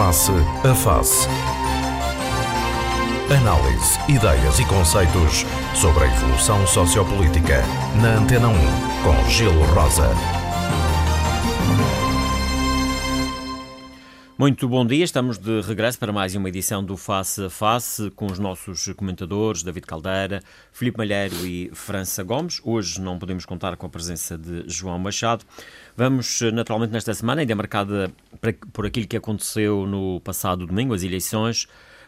Face a Face. Análise, ideias e conceitos sobre a evolução sociopolítica. Na Antena 1, com Gelo Rosa. Muito bom dia, estamos de regresso para mais uma edição do Face a Face com os nossos comentadores David Caldeira, Filipe Malheiro e França Gomes. Hoje não podemos contar com a presença de João Machado. Vamos, naturalmente, nesta semana, ainda marcada por aquilo que aconteceu no passado domingo, as eleições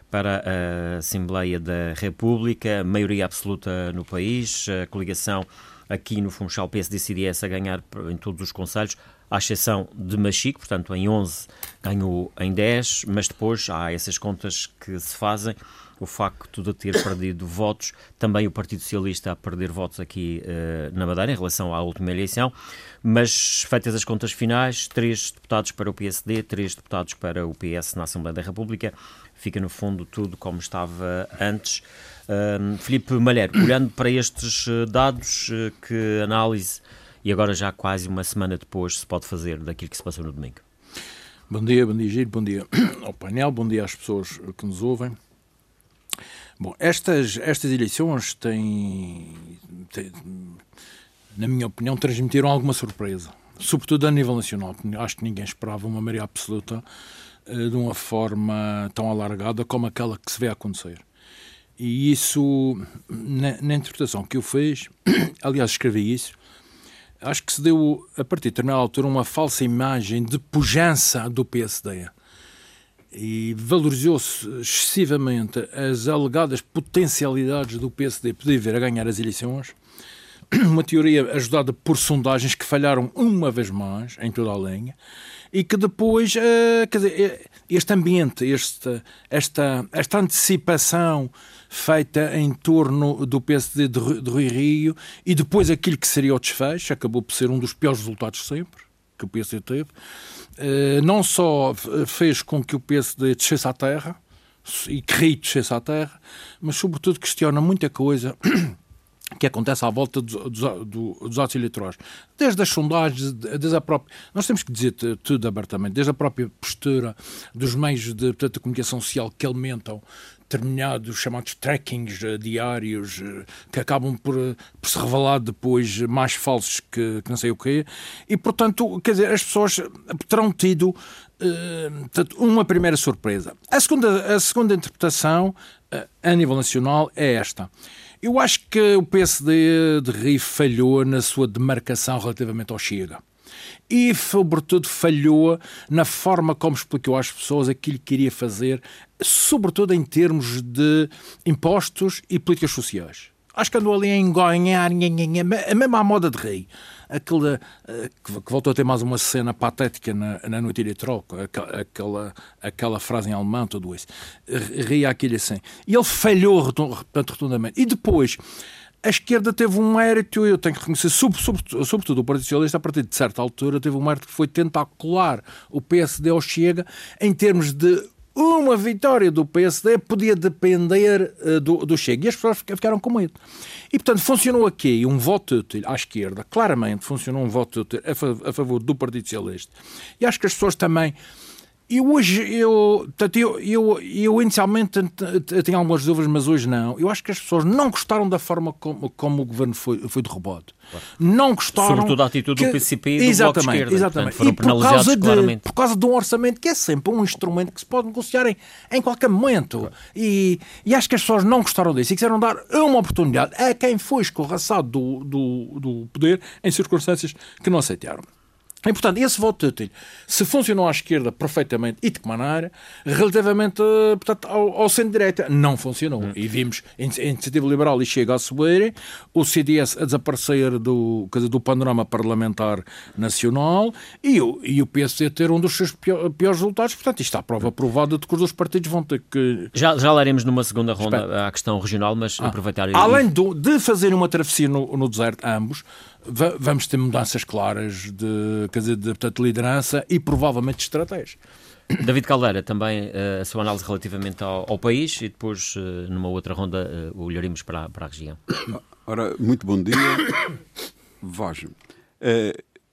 para a Assembleia da República, maioria absoluta no país, a coligação aqui no Funchal PSD-CDS a ganhar em todos os conselhos, à exceção de Machico, portanto em 11 ganhou em 10, mas depois há essas contas que se fazem. O facto de ter perdido votos, também o Partido Socialista a perder votos aqui uh, na Madeira em relação à última eleição, mas feitas as contas finais, três deputados para o PSD, três deputados para o PS na Assembleia da República, fica no fundo tudo como estava antes. Uh, Filipe Malheiro, olhando para estes eh, dados, uh, que análise e agora já quase uma semana depois se pode fazer daquilo que se passou no domingo. Bom dia, bom dia Giro, bom dia ao painel, bom dia às pessoas que nos ouvem. Bom, estas, estas eleições têm, têm, na minha opinião, transmitiram alguma surpresa, sobretudo a nível nacional. Acho que ninguém esperava uma maioria absoluta uh, de uma forma tão alargada como aquela que se vê acontecer. E isso, na, na interpretação que eu fiz, aliás, escrevi isso, acho que se deu, a partir de determinada altura, uma falsa imagem de pujança do PSD. E valorizou-se excessivamente as alegadas potencialidades do PSD poder vir a ganhar as eleições. Uma teoria ajudada por sondagens que falharam uma vez mais em toda a linha e que depois, uh, quer dizer, eh, este ambiente, este, esta, esta antecipação feita em torno do PSD de, de Rui Rio e depois aquilo que seria o desfecho, acabou por ser um dos piores resultados sempre que o PSD teve, não só fez com que o PSD descesse à terra, e que Rio descesse à terra, mas sobretudo questiona muita coisa que acontece à volta dos, dos, dos atos eleitorais. Desde as sondagens, desde a própria. Nós temos que dizer tudo abertamente, desde a própria postura dos meios de, portanto, de comunicação social que alimentam determinados chamados trackings uh, diários uh, que acabam por, uh, por, se revelar depois mais falsos que, que, não sei o quê. E, portanto, quer dizer, as pessoas terão tido uma primeira surpresa. A segunda, a segunda interpretação, a nível nacional, é esta. Eu acho que o PSD de Rio falhou na sua demarcação relativamente ao Chega. E, sobretudo, falhou na forma como explicou às pessoas aquilo que queria fazer, sobretudo em termos de impostos e políticas sociais. Acho que andou ali a engonhar, mesmo à moda de rei. Aquela, eh, que voltou a ter mais uma cena patética na, na noite eleitoral, aquela, aquela frase em alemão, tudo isso. Ria aquilo assim. E ele falhou rotundamente. E depois, a esquerda teve um mérito, eu tenho que reconhecer, sobretudo, sobretudo o Partido Socialista, a partir de certa altura, teve um mérito que foi tentar colar o PSD ao Chega em termos de uma vitória do PSD podia depender uh, do, do Chega. E as pessoas ficaram com medo. E, portanto, funcionou aqui um voto útil à esquerda. Claramente funcionou um voto útil a, a favor do Partido Socialista. E acho que as pessoas também e hoje eu, eu, eu, eu inicialmente tenho algumas dúvidas, mas hoje não. Eu acho que as pessoas não gostaram da forma como, como o governo foi, foi derrubado. Claro. Não gostaram. Sobretudo a atitude que, do PCP e do exatamente, Bloco de Exatamente. Portanto, e por causa, de, por causa de um orçamento que é sempre um instrumento que se pode negociar em, em qualquer momento. Claro. E, e acho que as pessoas não gostaram disso e quiseram dar uma oportunidade a quem foi escorraçado do, do, do poder em circunstâncias que não aceitaram. E, portanto, esse voto útil, se funcionou à esquerda perfeitamente e de que maneira, relativamente portanto, ao, ao centro-direita, não funcionou. Hum. E vimos a Iniciativa Liberal e Chega a subir, o CDS a desaparecer do, dizer, do panorama parlamentar nacional e o, e o PSD ter um dos seus piores resultados. Portanto, isto está a prova provada de que os dois partidos vão ter que... Já, já leremos numa segunda ronda Espera. a questão regional, mas ah. aproveitar... Além do, de fazer uma travessia no, no deserto, ambos, vamos ter mudanças claras de, quer dizer, de, portanto, liderança e provavelmente de estratégia. David Caldeira, também uh, a sua análise relativamente ao, ao país e depois, uh, numa outra ronda, uh, olharemos para, para a região. Ora, muito bom dia. Vejam,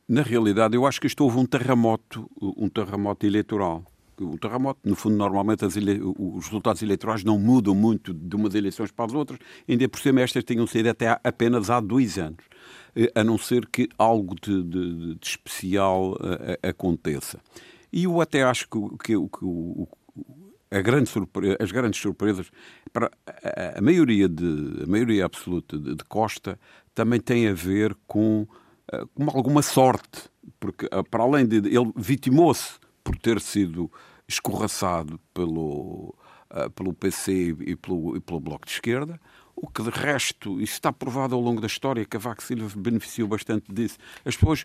na realidade, eu acho que isto houve um terremoto, um terremoto eleitoral. o terremoto. No fundo, normalmente ele... os resultados eleitorais não mudam muito de umas eleições para as outras, ainda por cima estas tinham sido até apenas há dois anos, a não ser que algo de, de, de especial uh, aconteça. E eu até acho que, que, que o, grande as grandes surpresas para a, a, maioria de a maioria absoluta de, de Costa também tem a ver com, uh, com alguma sorte porque para além de ele vitimou-se por ter sido escorraçado pelo uh, pelo PC e pelo, e pelo Bloco de Esquerda o que de resto, isso está provado ao longo da história, Vax Silva beneficiou bastante disso. As pessoas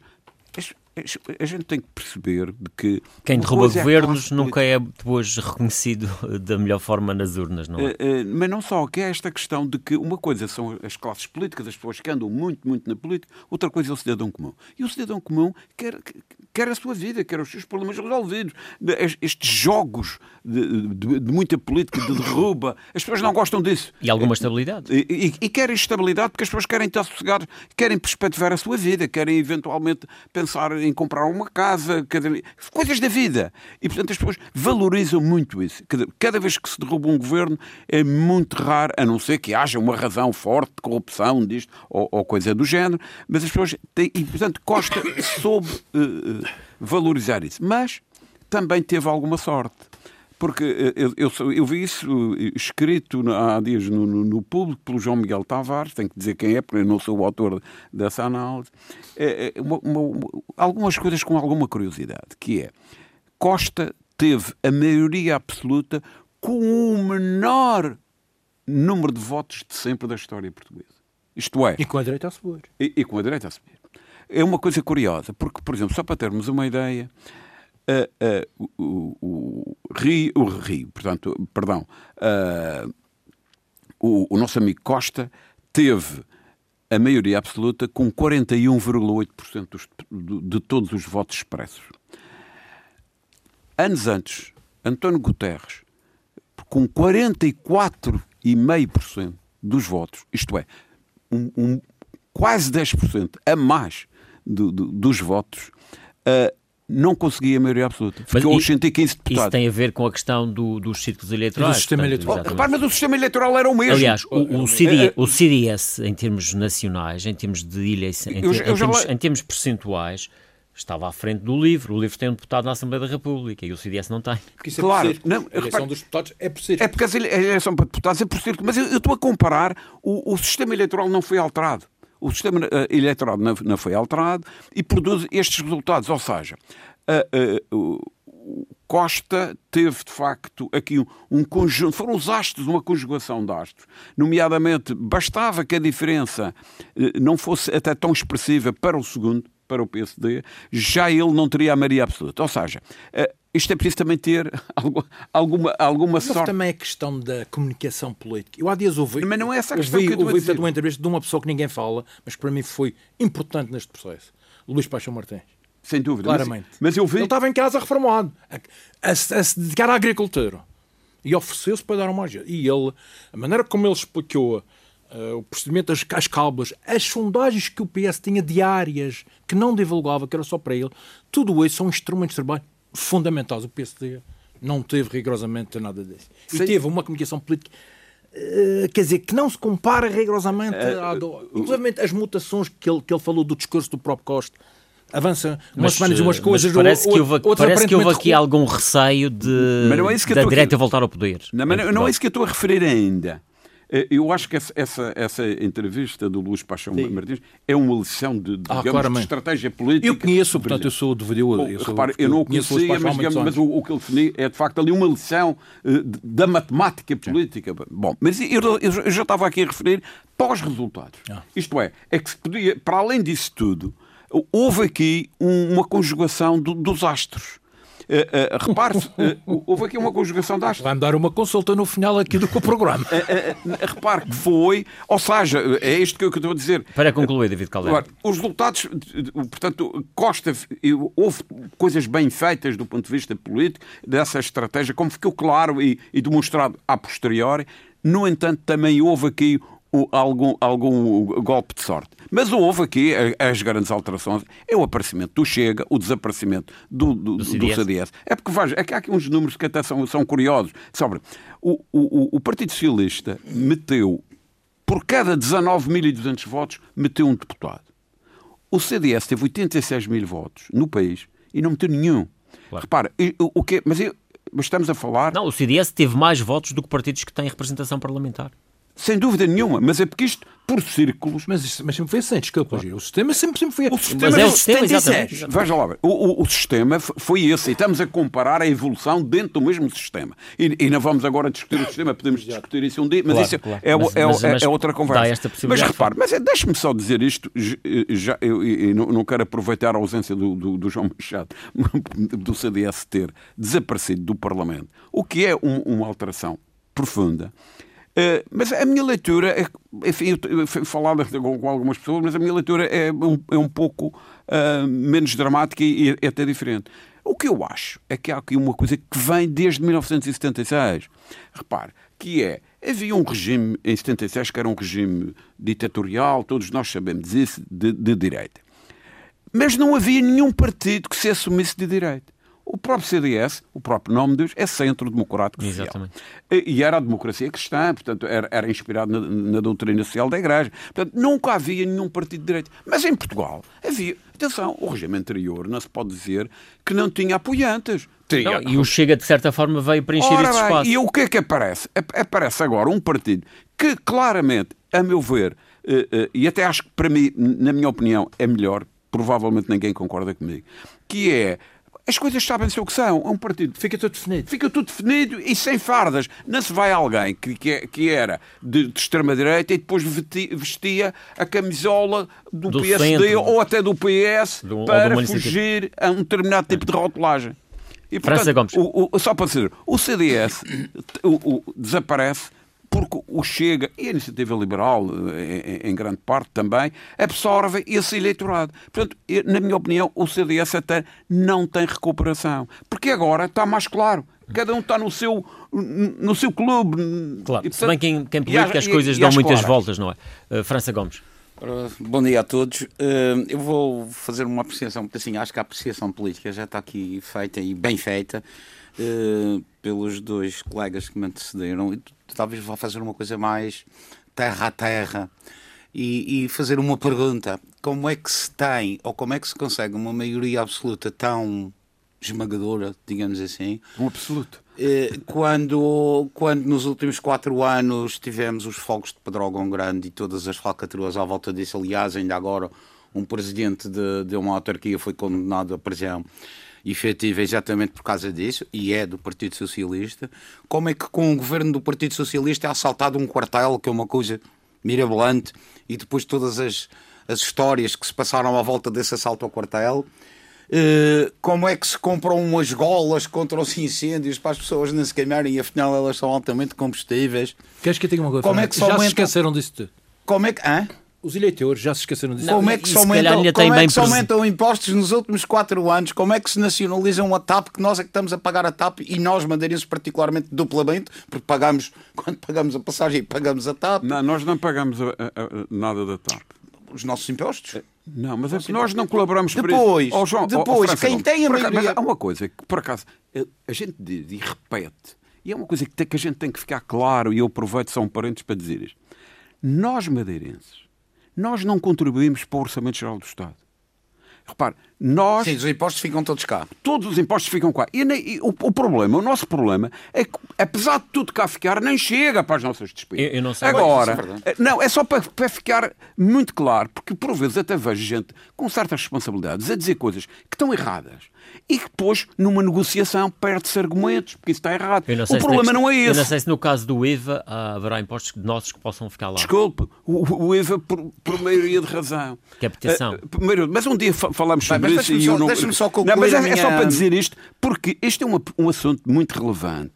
a gente tem que perceber de que. Quem derruba é governos é nunca é depois reconhecido da melhor forma nas urnas, não é? Uh, uh, mas não só, que é esta questão de que uma coisa são as classes políticas, as pessoas que andam muito, muito na política, outra coisa é o cidadão comum. E o cidadão comum quer, quer a sua vida, quer os seus problemas resolvidos. Estes jogos de, de, de muita política, de derruba, as pessoas não gostam disso. E alguma estabilidade. E, e, e querem estabilidade porque as pessoas querem estar sossegadas, querem perspectivar a sua vida, querem eventualmente pensar em comprar uma casa, coisas da vida. E, portanto, as pessoas valorizam muito isso. Cada vez que se derruba um governo, é muito raro, a não ser que haja uma razão forte de corrupção disto ou, ou coisa do género, mas as pessoas têm, e, portanto, Costa soube uh, valorizar isso. Mas também teve alguma sorte porque eh, eu, eu, eu, vi isso escrito há dias no, no, no, público pelo João Miguel Tavares, tenho que dizer quem é, porque eu não sou o autor dessa análise, é, uma, uma, algumas coisas com alguma curiosidade, que é, Costa teve a maioria absoluta com o menor número de votos de sempre da história portuguesa. Isto é... E com a direita a subir. E, e com a direita a subir. É uma coisa curiosa, porque, por exemplo, só para termos uma ideia, uh, o, o, Rio, o Rio, portanto, perdão, o, o nosso amigo Costa teve a maioria absoluta com 41,8% de, de todos os votos expressos. Anos antes, António Guterres, com 44,5% dos votos, isto é, um, um, quase 10% a mais do, do, dos votos, uh, não conseguia a maioria absoluta. Ficou aos 115 deputados. Isso tem a ver com a questão do, dos círculos eleitorais. Do sistema portanto, eleitoral. Repare, mas o sistema eleitoral era o mesmo. Aliás, o, o, CD, o CDS, em termos nacionais, em termos de eleição, em, em, termos, em termos percentuais, estava à frente do LIVRE. O LIVRE tem um deputado na Assembleia da República e o CDS não tem. Porque isso é claro, por não, a eleição dos deputados é por círculo. É porque a eleição para deputados é por círculo. Mas eu, eu estou a comparar, o, o sistema eleitoral não foi alterado o sistema uh, eleitoral não, não, foi alterado e produz estes resultados. Ou seja, uh, uh, Costa teve, de facto, aqui um, um, conjunto, foram os astros, uma conjugação de astros. Nomeadamente, bastava que a diferença não fosse até tão expressiva para o segundo, para o PSD, já ele não teria a maioria absoluta. Ou seja, isto é preciso também ter alguma, alguma Mas sorte. também a questão da comunicação política. Eu há dias ouvi. Mas não é essa a questão ouvi, que eu ouvi portanto, uma entrevista de uma pessoa que ninguém fala, mas que para mim foi importante neste processo. Luís Paixão Martins. Sem dúvida. Claramente. Mas, mas eu vi. Ele estava em casa reformado, a, a, a se dedicar à agricultura. E ofereceu-se para dar uma ajuda. E ele, a maneira como ele explicou uh, o procedimento das as cábulas, as sondagens que o PS tinha diárias, que não divulgava, que era só para ele, tudo isso são instrumentos de trabalho fundamentais. O PSD não teve rigorosamente nada disso. E Sim. teve uma comunicação política uh, quer dizer, que não se compara rigorosamente uh, à do... Inclusive as mutações que ele, que ele falou do discurso do próprio Costa. Avança umas semanas umas coisas. parece que houve, parece que houve aqui algum receio de, é da direita voltar ao poder. Não, mas não, não é isso que eu estou a referir ainda. Eh, eu acho que essa, essa, essa entrevista do Luís Paixão Sim. Martins é uma lição de, ah, digamos, de estratégia política. Eu conheço, portanto, eu sou vídeo. Eu, sou, repare, eu não o conhecia, mas, digamos, mas o, o, que ele defini é de facto ali uma lição uh, da matemática política. Sim. Bom, mas eu, eu, já estava aqui a referir pós-resultados. Ah. Isto é, é que se podia, para além disso tudo, houve aqui um, uma conjugação do, dos astros. Uh, uh, Repare-se, uh, houve aqui uma conjugação de astros. Vai-me dar uma consulta no final aqui do programa. repare que foi, ou seja, é isto que eu estou a dizer. Para concluir, David Caldeira. Os resultados, portanto, Costa, houve coisas bem feitas do ponto de vista político dessa estratégia, como ficou claro e, e demonstrado a posteriori. No entanto, também houve aqui algum, algum golpe de sorte. Mas houve aqui as grandes alterações. É o aparecimento do Chega, o desaparecimento do, do, do, CDS. do CDS. É porque veja, é que há aqui uns números que até são, são curiosos. Sobre o, o, o Partido Socialista meteu, por cada 19.200 votos, meteu um deputado. O CDS teve 86 mil votos no país e não meteu nenhum. Claro. Repara, o, que, mas, mas estamos a falar. Não, o CDS teve mais votos do que partidos que têm representação parlamentar. Sem dúvida nenhuma, mas é porque isto, por círculos. Mas, mas sempre foi assim, desculpa. O sistema sempre, sempre foi O sistema mas é o sistema, exatamente. Veja lá, o, o, o, sistema foi esse, e estamos a comparar a evolução dentro do mesmo sistema. E, e não vamos agora discutir o sistema, podemos discutir isso um dia, mas claro, isso claro. É, mas, é, mas, é, é, outra conversa. mas repare, mas é, deixe-me só dizer isto, já, eu, eu, não, não quero aproveitar a ausência do, do, do, João Machado, do CDS ter desaparecido do Parlamento, o que é um, uma alteração profunda Uh, mas a minha leitura, é, enfim, eu falava com algumas pessoas, mas a minha leitura é um, é um pouco uh, menos dramática e é até diferente. O que eu acho é que há aqui uma coisa que vem desde 1976. Repare, que é, havia um regime em 76 que era um regime ditatorial, todos nós sabemos isso, de, de direita. Mas não havia nenhum partido que se assumisse de direita. O próprio CDS, o próprio nome diz, é Centro Democrático Social. Exatamente. E era a democracia cristã, portanto, era, era inspirado na, na, doutrina social da Igreja. Portanto, nunca havia nenhum partido de direita. Mas em Portugal havia. Atenção, o regime anterior não se pode dizer que não tinha apoiantes. Não, e o Chega, de certa forma, veio preencher Ora esse espaço. e o que é que aparece? Aparece agora um partido que, claramente, a meu ver, eh, eh, e até acho que para mim, na minha opinião, é melhor, provavelmente ninguém concorda comigo, que é as coisas sabem-se o que são. É um partido. Fica tudo definido. Fica tudo definido e sem fardas. Não se vai alguém que, que, que era de, de extrema-direita e depois vestia a camisola do, do PSD centro. ou até do PS do, para fugir a um determinado tipo de rotulagem. E, portanto, França Gomes. O, o, só para dizer, o CDS o, desaparece porque o Chega e a Iniciativa Liberal, eh, em, em, grande parte também, absorvem esse eleitorado. Portanto, na minha opinião, o CDS até não tem recuperação. Porque agora está mais claro. Cada um está no seu, no seu clube. Claro, e, portanto, se bem que em, que em política as coisas e, dão muitas claras. voltas, não é? Uh, França Gomes. Bom dia a todos. Uh, eu vou fazer uma apreciação, porque assim, acho que a apreciação política já está aqui feita e bem feita uh, pelos dois colegas que me antecederam talvez vá fazer uma coisa mais terra a terra e, e, fazer uma pergunta: como é que se tem ou como é que se consegue uma maioria absoluta tão esmagadora, digamos assim? Um absoluto. Eh, quando, quando nos últimos quatro anos tivemos os fogos de Pedrógão Grande e todas as falcatruas à volta disso, aliás, ainda agora um presidente de, de uma autarquia foi condenado à prisão efetiva exatamente por causa disso, e é do Partido Socialista. Como é que com o governo do Partido Socialista é assaltado um quartel, que é uma coisa mirabolante, e depois todas as, as histórias que se passaram à volta desse assalto ao quartel. Uh, como é que se compram umas golas contra os incêndios para as pessoas não se queimarem e afinal elas são altamente combustíveis? Queres que eu tenha uma coisa? Como é que já se esqueceram disso tudo? Como é que. Hã? Os eleitores já se esqueceram disso. Como é que se aumentam, como é que se aumentam impostos nos últimos quatro anos? Como é que se nacionalizam a TAP, que nós é que estamos a pagar a TAP e nós, madeirenses, particularmente duplamente, porque pagamos, quando pagamos a passagem, pagamos a TAP. Não, nós não pagamos a, a, a, nada da TAP. Os nossos impostos? É, não, mas é que nós não colaboramos depois, por isso. João, depois, oh, quem tem a maioria... Mas há uma coisa que, por acaso, a gente diz e repete, e é uma coisa que, tem, que a gente tem que ficar claro, e eu aproveito só um parênteses para dizer isto. Nós, madeirenses, nós não contribuímos para o Orçamento Geral do Estado. Repare, nós. Sim, os impostos ficam todos cá. Todos os impostos ficam cá. E, e o, o, problema, o nosso problema, é que, apesar de tudo cá ficar, nem chega para as nossas despesas. Eu, eu não sei Agora, é eh, não, é só para, para, ficar muito claro, porque por vezes até vejo gente com certas responsabilidades a dizer coisas que estão erradas e que depois, numa negociação, perde-se argumentos, porque isso está errado. O problema não é esse. Eu não sei se no caso do IVA haverá impostos nossos que possam ficar lá. Desculpe, o, o IVA por, por maioria de razão. Captação. Uh, mas um dia falamos sobre isso e eu não... Deixa-me só concluir não, mas é, minha... é, só para dizer isto, porque este é um, um assunto muito relevante,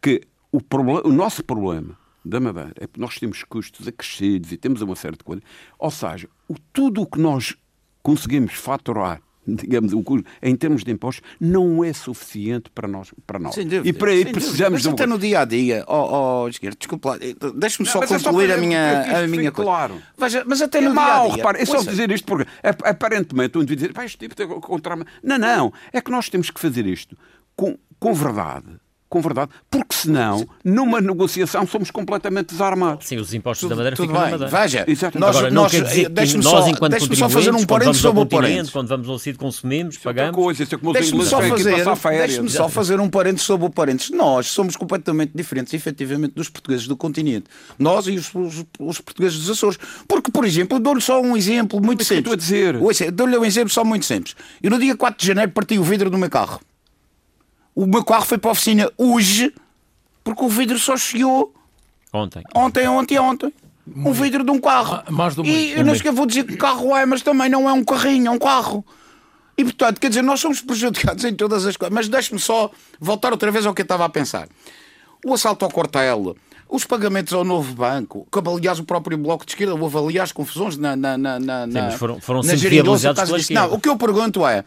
que o, problema, o nosso problema da Madeira é que nós temos custos acrescidos e temos uma de coisas. Ou seja, o, tudo o que nós conseguimos faturar digamos, o custo, em termos de impostos, não é suficiente para nós. Para nós. Sem dúvida, e para aí precisamos dúvida. Mas de até no dia a dia, oh, oh, esquerdo, desculpa lá, eh, deixa-me só mas é só concluir para- a minha, a minha coisa. claro. Veja, mas até É no dia a dia. repara, é só ouça, dizer isto porque ap- aparentemente o indivíduo diz, "Pá, este tipo tem contra Não, não, é que nós temos que fazer isto com, com verdade. Com verdade, porque senão, numa negociação, somos completamente desarmados. Sim, os impostos da Tudo, Madeira tudo ficam na bem, Madeira. veja, Exato. nós, Agora, não nós, quer dizer que deixe-me nós, só, enquanto deixe-me só fazer um contribuintes, quando parênteses vamos ao sobre o continente, parênteses. quando vamos ao sítio, consumimos, Outra pagamos. coisa, isso é como os Deixe-me ingleses só aqui fazer, deixe-me só fazer um parênteses sobre o parênteses. Nós somos completamente diferentes, efetivamente, dos portugueses do continente. Nós e os, os- os portugueses dos Açores. Porque, por exemplo, eu dou-lhe só um exemplo muito Mas o que eu simples. estou a dizer? Dou-lhe um exemplo só muito simples. Eu, no dia 4 de janeiro, parti o vidro do meu carro. O meu carro foi para a oficina hoje, porque o vidro só chegou Ontem. ontem, ontem, ontem. Um vidro de um carro. Ah, mais do e eu não sequer vou dizer que carro é, mas também não é um carrinho, é um carro. E portanto, quer dizer, nós somos prejudicados em todas as coisas. Mas deixe-me só voltar outra vez ao que eu estava a pensar. O assalto ao quartel, os pagamentos ao novo banco, que aliás o próprio Bloco de Esquerda, houve aliás confusões na. na, na, na Sim, mas foram- foram na sempre viabilizados pela disso. Não, esquerda. o que eu pergunto é.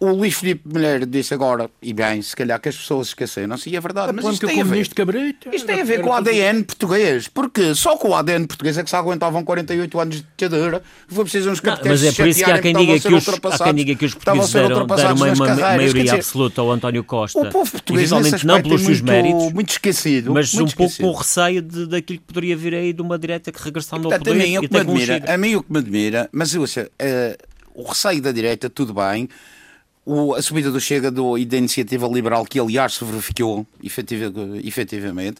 O Luís Filipe Mulher disse agora, e bem, se calhar que as pessoas esqueceram-se, e é verdade, mas isto tem a ver. cabrita. Isto tem a ver com o ADN português, porque só com o ADN português é que se aguentavam 48 anos de ditadura. Foi preciso uns capitães mas é por isso que há quem diga a que os, há quem diga que os a portugueses deram, deram uma, uma maioria dizer, absoluta ao António Costa. O povo português nesse não aspecto pelos é seus muito, méritos, muito esquecido. mas muito um pouco com o receio de, daquilo que poderia vir aí de uma direita que regressando ao Portanto, a poder mim, o e que me o admira, a mim o que me admira, mas eh, o receio da direita, tudo bem. O- a subida do Chega do, e da iniciativa liberal, que aliás se verificou efetiva- efetivamente,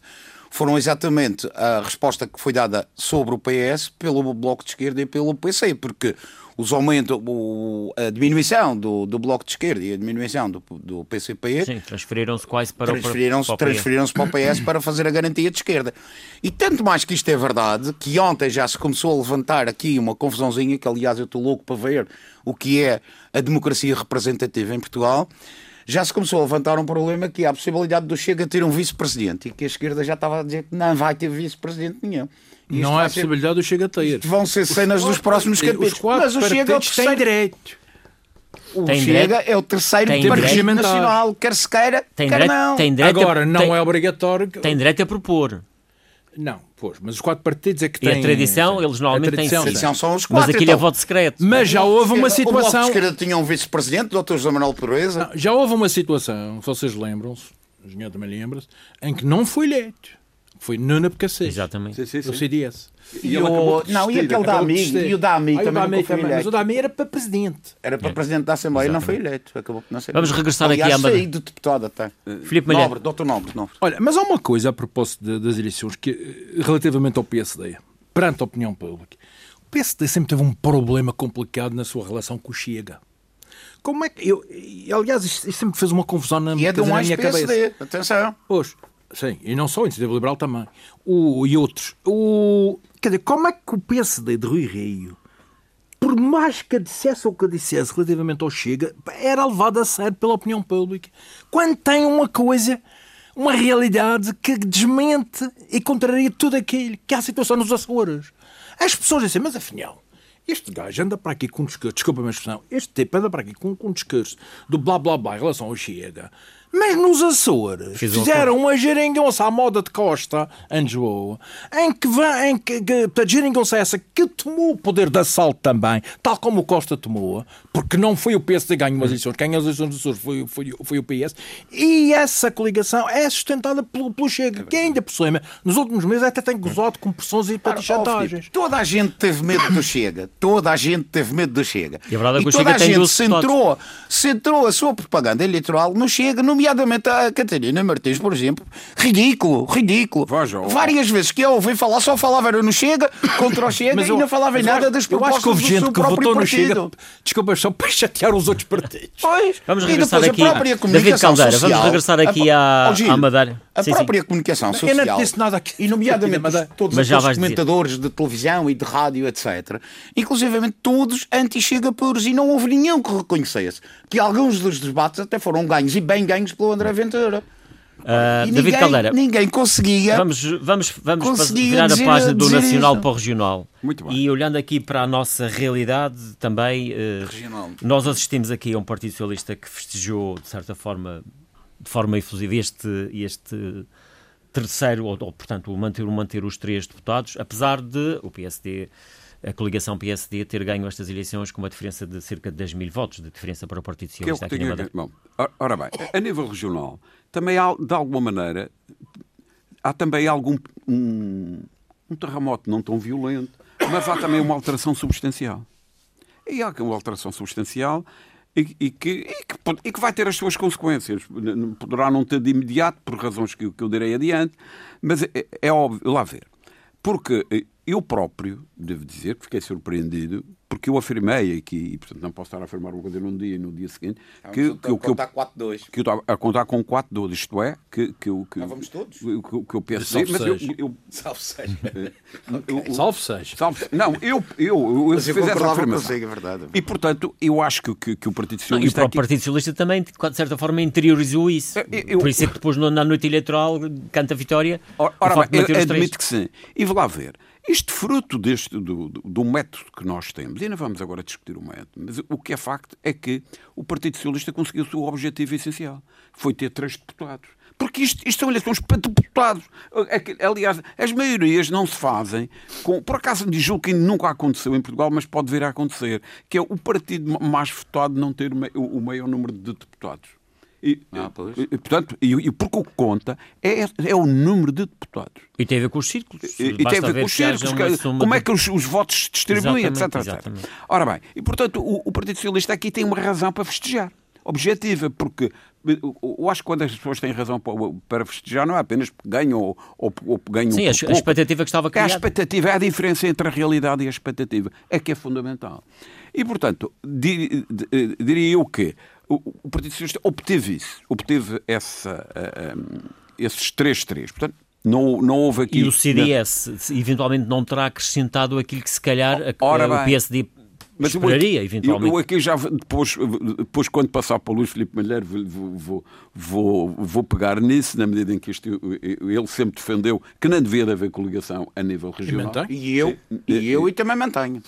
foram exatamente a resposta que foi dada sobre o PS pelo Bloco de Esquerda e pelo PC, porque os aumentos, o- a diminuição do, do Bloco de Esquerda e a diminuição do, do PCP Sim, transferiram-se quase para, o- transferiram-se para o PS. transferiram para o PS para fazer a garantia de esquerda. E tanto mais que isto é verdade, que ontem já se começou a levantar aqui uma confusãozinha, que aliás eu estou louco para ver o que é a democracia representativa em Portugal. Já se começou a levantar um problema que é a possibilidade do Chega ter um vice-presidente e que a esquerda já estava a dizer que não vai ter vice-presidente nenhum. Isto Não há ser- possibilidade do Chega a ter. Vão ser cenas dos próximos Os capítulos. quatro Mas o Chega é o partidos têm terceiro. direito. O Tem Chega direito? é o terceiro Tem partido direito. nacional, quer se queira, Tem quer direito, não. tem direito Agora, a, não tem, é obrigatório. que- tem direito a propor. Não, pois, mas os quatro partidos é que E a têm. tradição, eles normalmente A tradição, têm sim. Atenção, são os Mas quatro. aquilo é então. voto secreto. Mas já houve uma O Bloco de situação. Esquerda tinha um vice-presidente, o Dr. José Manuel Pureza. Já houve uma situação, se vocês lembram-se, o engenheiro também lembra-se, em que não foi eleito. Foi Nuno Pecassés. Exatamente. Sim, sim, sim. Do CDS. E E o... de Não, e desistir, aquele da de e o da o também foi também, mas o. Dami era para presidente. Era para presidente da Assembleia e não foi eleito. Acabou por não ser Vamos regressar aqui à Madeira. saí do deputado até. Filipe Malher. Nobre, doutor Nobre, Nobre. Olha, mas há uma coisa a propósito de- das eleições que, eh, relativamente ao PSD, perante a opinião pública. O PSD sempre teve um problema complicado na sua relação com o Chega. Como é que. Eu, aliás, isto, isto sempre fez uma confusão na, E é de um na minha cabeça. Atenção. Pois, sim, e não só, a Iniciativa Liberal também. O, e outros. O, quer dizer, como é que o PSD de Rui Rio, por mais que dissesse ou que dissesse relativamente ao Chega, era levado a sério pela opinião pública, quando tem uma coisa, uma realidade que desmente e contraria tudo aquilo, que é a situação nos Açores. As pessoas dizem, mas afinal, este gajo anda para aqui com um discurso, desculpa a minha expressão, este tipo anda para aqui com, com um discurso do blá blá blá em relação ao Chega. Mas nos Açores Fiz fizeram uma geringonça à moda de Costa, em Lisboa, em que, em que, que portanto, geringonça essa que tomou o poder de assalto também, tal como o Costa tomou, porque não foi o PS que ganhou as eleições, quem ganhou as eleições dos Açores foi, foi, foi o PS, e essa coligação é sustentada pelo, pelo Chega, que ainda por cima, nos últimos meses até tem gozado com pressões e ó, chantagens. Toda a gente teve medo do Chega. Toda a gente teve medo do Chega. E a verdade é que o toda Chega a tem gente 12 centrou, centrou a sua propaganda eleitoral no Chega, nomeadamente a Catarina Martins, por exemplo. Ridículo, ridículo. Veja, ó. Várias vezes que eu ouvi falar, só falava era no Chega, contra o Chega, Mas e eu- não falava em mas eu nada acho- das Eu acho propostas que houve do gente seu que próprio votou no partido. Chega, desculpa, só para chatear os outros partidos. Pois. Vamos E regressar depois aqui- a própria David comunicação Caldeira, social, vamos regressar aqui a- à- ao Gil, à Madeira. A Sim, sim. própria comunicação Eu social. não disse nada aqui. E nomeadamente Mas- os- todos Mas já vais dizer. comentadores de televisão e de rádio, etc. Inclusivamente todos anti-chega puros. E não houve nenhum que reconhecesse que alguns dos debates até foram ganhos e bem ganhos pelo André Ventura. Uh, E David ninguém, Caldeira, ninguém conseguia. vamos, vamos, vamos Conseguia virar a dizer- página do nacional isto. para o regional. Muito bem. E olhando aqui para a nossa realidade também, Regional. nós assistimos aqui a um Partido Socialista que festejou, de certa forma, de forma efusiva, este, este terceiro, ou, ou, portanto, o manter, o manter os três deputados, apesar de o PSD, a coligação PSD, ter ganho estas eleições com uma diferença de cerca de 10 mil votos de diferença para o Partido Que é o Socialista que aqui na tinha... Madeira. Bom, ora- bem, a nível regional, também há, de alguma maneira, há também algum um, um terremoto não tão violento, mas há também uma alteração substancial. E há uma alteração substancial e, e que, e, que, e que vai ter as suas consequências. Poderá não ter de imediato, por razões que, eu- que eu direi adiante, mas é, é óbvio, lá ver. Porque eh, eu próprio, devo dizer que fiquei surpreendido, porque eu afirmei aqui, e portanto não posso estar a afirmar uma coisa num dia e no dia seguinte, que, que, eu- que eu, 4-2. que eu estava a contar com 4 12, isto é, que, que, eu- que, Ah, vamos todos? que, que, que eu penso, Salve mas eu, seja. eu, Salve seja. eu- Salve seja. salve- não, eu, eu, eu, eu fiz essa afirmação. consigo, é verdade. E portanto, eu acho que, que, que o Partido Não, e o Socialista próprio aqui- Partido Socialista também, de certa forma, interiorizou isso. Eu- eu- Por isso é que depois, na noite eleitoral, canta a vitória. Ora, ora bem, admito que sim. E vou lá ver. Isto fruto deste, do, do, do método que nós temos, e não vamos agora discutir o método, mas o que é facto é que o Partido Socialista conseguiu o seu objetivo essencial. Foi ter três deputados. Porque isto, isto são eleições para deputados. É Aliás, as maiorias não se fazem com. Por acaso me julgo que nunca aconteceu em Portugal, mas pode vir a acontecer, que é o partido mais votado não ter o maior número de deputados. E, Ah, pois. e, portanto, e, e porque o que conta é, é o número de deputados. E tem a ver com os círculos. E, tem a ver com os círculos, que- como é de- que os, os votos se distribuem, etc, Exatamente, etc. exatamente. Ora bem, e portanto o, o Partido Socialista aqui tem uma razão para festejar. Objetiva, porque eu, eu acho que quando as pessoas têm razão para, festejar, não é apenas porque ganham ou, ou, ou ganham Sim, a, por a pouco. expectativa que estava É a criada. expectativa, é a diferença entre a realidade e a expectativa. É que é fundamental. E, portanto, di- diria eu que o, o Partido Socialista obteve isso. Obteve essa, ah, ah, esses três três. Portanto, não, não houve aqui... E o CDS se- eventualmente não terá acrescentado aquilo que se calhar a- Ora o. PSD Mas eu esperaria, aqui- eventualmente. Eu, eu aqui já, depois, depois quando passar para o Luís Filipe Malheiro, vou, vou, vou, vou pegar nisso, na medida em que isto, ele sempre defendeu que não devia de haver coligação a nível regional. mantém? E eu, e eu e também mantenho.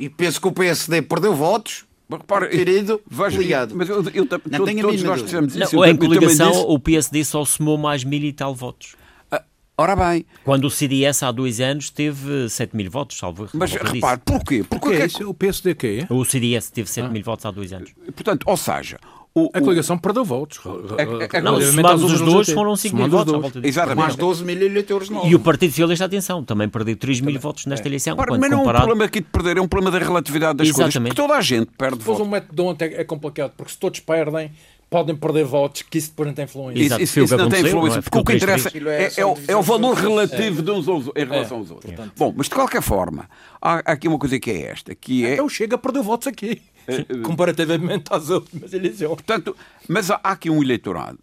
E penso que o PSD perdeu votos. Mas repara, Querido, veja, ligado. Mas eu, eu, tam- Não a todos nós dissemos Não, isso. eu em tam- eu também coligação, disse- o PSD só somou mais mil e tal votos. Ah, Ora bem, Quando o CDS há dois anos teve 7 mil votos, salvo mas repare, porquê? Porque, é é isso? O PSD que é? O CDS teve 7 mil votos há dois anos. portanto, ou seja, o, A o- coligação perdeu votos. É- é- Não, Relativamente somados os dois foram 5 mil votos exatamente. Mais 12 mil eleitores novos. E o Partido Socialista, atenção, também perdeu 3 mil votos nesta eleição. Ora, quando mas não é um problema aqui de perder, é um problema da relatividade das coisas. Porque toda a gente perde Depois votos. o método de ontem é é complicado, porque se todos perdem, podem perder votos, que isso depois não tem influência. Exato, Isso, o isso que não tem influência, não é? porque o que interessa é, é- é o, é o valor relativo de uns aos, em relação aos outros. Bom, mas de qualquer forma, há, há aqui uma coisa que é esta, que é... Então chega a perder votos aqui, comparativamente às últimas eleições. Portanto, mas há aqui um eleitorado.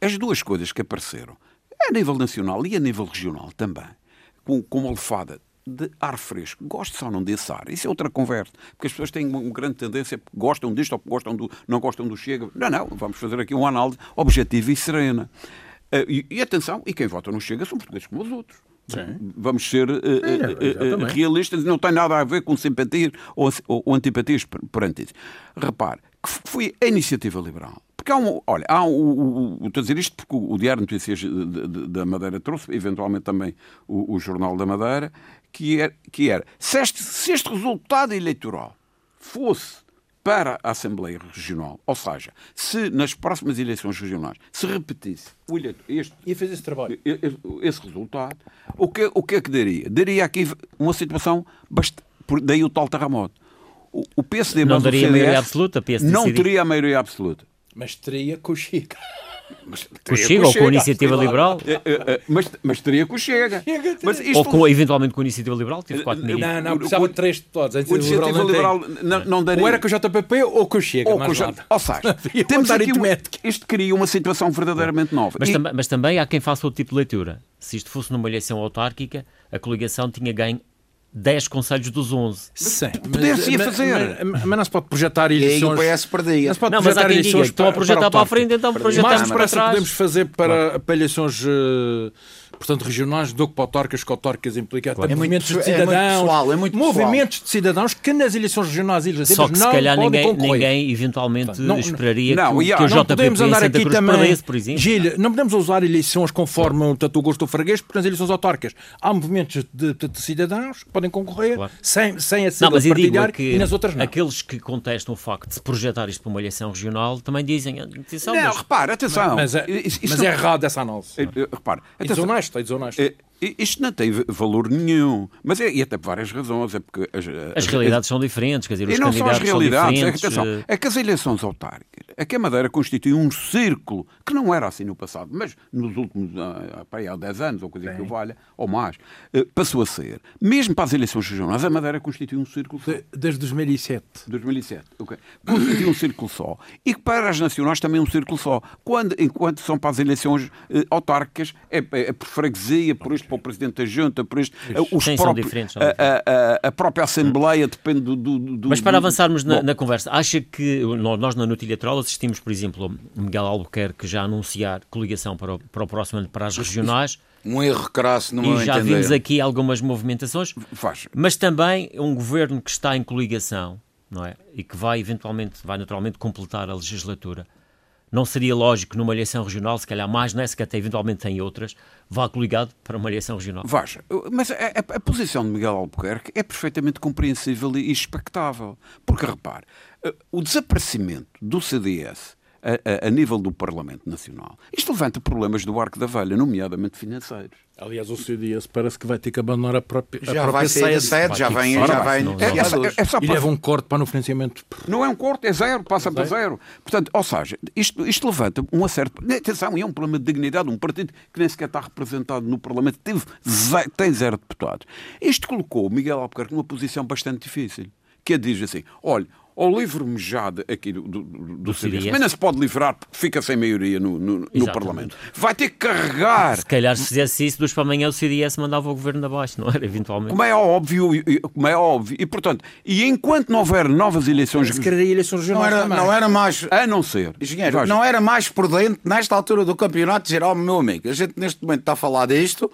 As duas coisas que apareceram, a nível nacional e a nível regional também, com, com uma alfada de ar fresco, gosto ou não desse ar, isso é outra conversa, porque as pessoas têm uma, grande tendência, gostam disto ou gostam do, não gostam do Chega. Não, não, vamos fazer aqui uma análise objetiva e serena. Eh, e, e atenção, e quem vota no Chega são portugueses como os outros. Vamos ser eh, eh, exatamente. realistas, não tem nada a ver com simpatias ou, ou, ou antipatias per- perante isso. Repare, que foi a iniciativa liberal. Porque há um. Olha, há um, estou a dizer isto porque o, o Diário de Notícias da Madeira trouxe, eventualmente também o, o Jornal da Madeira, que era, que era se, este, se este resultado eleitoral fosse para a Assembleia Regional, ou seja, se nas próximas eleições regionais se repetisse o este, E fez esse trabalho. esse resultado, o que, o que é que daria? Daria aqui uma situação bastante. Daí o tal terremoto. O, o PSD Não o daria a CDS maioria absoluta, PSD Não decidir. teria a maioria absoluta. Mas teria com o Chega. Mas Com o Chega ou com a Iniciativa Liberal? É, é, é, mas, mas teria com o Chega. Mas isto, Ou com, eventualmente com a Iniciativa Liberal? Tive 4 mil. Não, não, precisava de três deputados. A Iniciativa Liberal não, não daria. Ou era com o JPP ou com o Chega. ou, mais com o- nada. ou seja, temos aqui uma, isto cria uma situação verdadeiramente nova. Mas, E- também, mas também há quem faça outro tipo de leitura. Se isto fosse numa eleição autárquica, a coligação tinha ganho 10 conselhos dos 11. Sim, Poder-se-ia mas, fazer. Mas, mas não se pode projetar E aí o eleições. PS perdia. Não se pode Não, mas há projetar quem diga eleições que estão a projetar para a autarcas. frente, então projetamos para depressa trás. podemos fazer para, para eleições eh, portanto, regionais do que para autarcas, que autarcas implica até É muito movimentos de pessoal- é muito cidadãos. pessoal, é muito pessoal. movimentos de cidadãos que nas eleições regionais e legislativas Só que se não calhar podem ninguém, concorrer. ninguém eventualmente Não, esperaria não, que, e que o não podemos em andar Santa aqui Cruz também. perdesse, por exemplo. Gil, não podemos usar eleições conforme o Tatu Gosto do Freguês, porque nas eleições autárquicas há movimentos de, de- de cidadãos que podem concorrer Claro. sem, sem a mas é partidária que e nas outras não. aqueles que contestam o facto de se projetar isto para uma eleição regional também dizem atenção, Não, mas repara, atenção. Mas é, mas é não- errado essa análise. Eh, eh, Atenção. desonesto, é Isto não tem valor nenhum, mas é, e até por várias razões. É porque as, as realidades são diferentes, quer dizer, os E não só as candidatos são realidades, é que, diferentes. atenção, eh, é que as eleições autárquicas, é que a Madeira constitui um círculo, que não era assim no passado, mas nos últimos, ah, aí há 10 anos, ou coisa que o valha, ou mais, eh, passou a ser. Mesmo para as eleições regionais, a Madeira constitui um círculo só. De- Desde 2007. 2007, ok. Constitui um círculo só. E que para as nacionais também um círculo só. Quando, enquanto são para as eleições eh, autárquicas, é, é, é por freguesia, por isto para o Presidente da Junta, por isto. eh, os Sim, são próprios- diferentes, a- a, a- a própria Assembleia depende do. do- do- Mas para do- avançarmos na, na conversa, acha que nó- nós na Notília Troll assistimos, por exemplo, Miguel Albuquerque já anunciar coligação para o, para o próximo ano para as regionais Um erro crasso no e já entender. vimos aqui algumas movimentações, Faz. mas também um governo que está em coligação, não é? E que vai eventualmente, vai naturalmente completar a legislatura. Não seria lógico numa eleição regional, se calhar mais nessa que até eventualmente tem outras, vá coligado para uma eleição regional. Veja, mas a, a- a posição de Miguel Albuquerque é perfeitamente compreensível e expectável. Porque, repare, eh, o desaparecimento do CDS a, a- a nível do Parlamento Nacional, isto levanta problemas do arco da velha, nomeadamente financeiros. Aliás, o CDS parece que vai ter que abandonar a própria, a Já própria vai sair da sede. já Vai vem, já vem. não- É, é, só- é, é só E para- leva um corte para no financiamento. Não é um corte, é zero, passa para zero. Portanto, ou seja, isto, isto levanta um acerto. Atenção, é um problema de dignidade. Um partido que nem sequer está representado no Parlamento teve ze- tem zero deputados. Isto colocou Miguel Albuquerque numa posição bastante difícil. Que é diz assim: olha, ou livro-me já de- aqui do, do, do, do CDS, CDS. mas não se pode livrar porque fica sem maioria no, no, no. Parlamento. Vai ter que carregar. Se calhar se fizesse isso, dos para amanhã o CDS mandava o governo abaixo, não era? Eventualmente. Como é óbvio, como é óbvio. E, portanto, e enquanto não houver novas eleições, Se eleições Não era, também. não era mais. a não ser. Engenheiro, não era mais prudente, nesta altura do campeonato, dizer: Ó, meu amigo, a gente neste momento está a falar disto,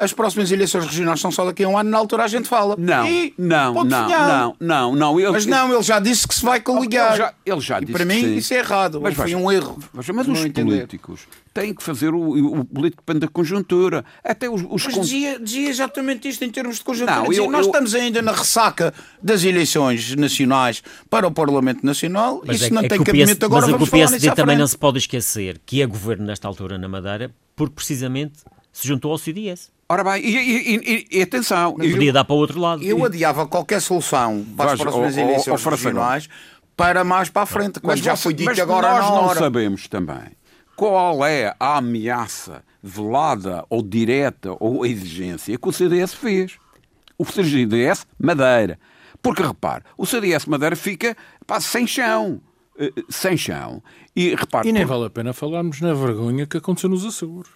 as próximas eleições regionais são só daqui a um ano, na altura a gente fala. Não, E, não, não, não, não, não. Ele, Mas não, ele já disse que se vai coligar. Ele já, ele já e disse para mim sim. isso é errado. Mas foi um erro. veja, mas no os entender. políticos têm que fazer o, o político depende da conjuntura. Até os, os Mas con- dizia, dizia exatamente isto em termos de conjuntura. Não, Dizia, eu- nós eu- estamos ainda na ressaca das eleições nacionais para o Parlamento Nacional. Mas Isso é- não é tem que o cabimento PS agora. Mas é que vamos o PSD também não se pode esquecer que é governo nesta altura na Madeira porque precisamente se juntou ao CDS. Ora bem, e, e- e- e atenção. e- Podia dar para o outro lado. Eu adiava qualquer solução para as próximas eleições regionais para mais para a frente, quando já você- foi dito mas agora nós na não hora. sabemos também qual é a ameaça velada ou direta ou a exigência que o CDS fez. O CDS Madeira. Porque repare, o CDS Madeira fica pá, sem chão. Eh, Sem chão. E repare. E nem por- vale a pena falarmos na vergonha que aconteceu nos Açores.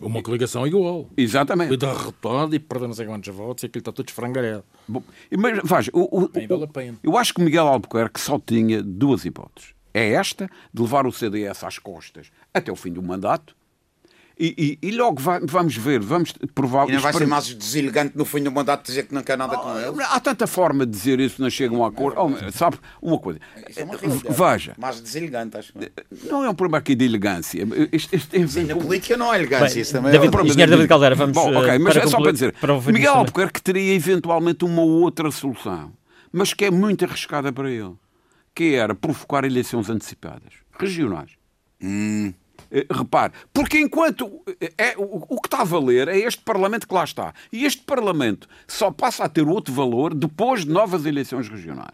Uma coligação igual. Exatamente. Foi derrotado e perdeu não sei quantos votos e aquilo está tudo esfrangalhado. Bom, mas veja, o, o- vale eu acho que Miguel Albuquerque só tinha duas hipóteses. É esta, de levar o CDS às costas até o fim do mandato, e, e- e logo vai- vamos ver, vamos provar. E não vai ser mais deselegante no fim do mandato dizer que não quer nada com ele. Há tanta forma de dizer isso, não chegam a acordo. Oh, sabe, uma coisa. Isso é uma realidade. Veja, Mais deselegante, acho. não é um problema aqui de elegância. Tem a ver Sim, na política não há elegância. Bem, isso também David- é outro- Engenheiro David Caldeira, vamos, Bom, ok, eh, mas para é só para dizer, para Miguel. Albuquerque teria eventualmente uma outra solução, mas que é muito arriscada para ele, que era provocar eleições antecipadas, regionais. Hum. Eh, Repare, porque enquanto eh, é, o, o que está a valer é este Parlamento que lá está. E este Parlamento só passa a ter outro valor depois de novas eleições regionais.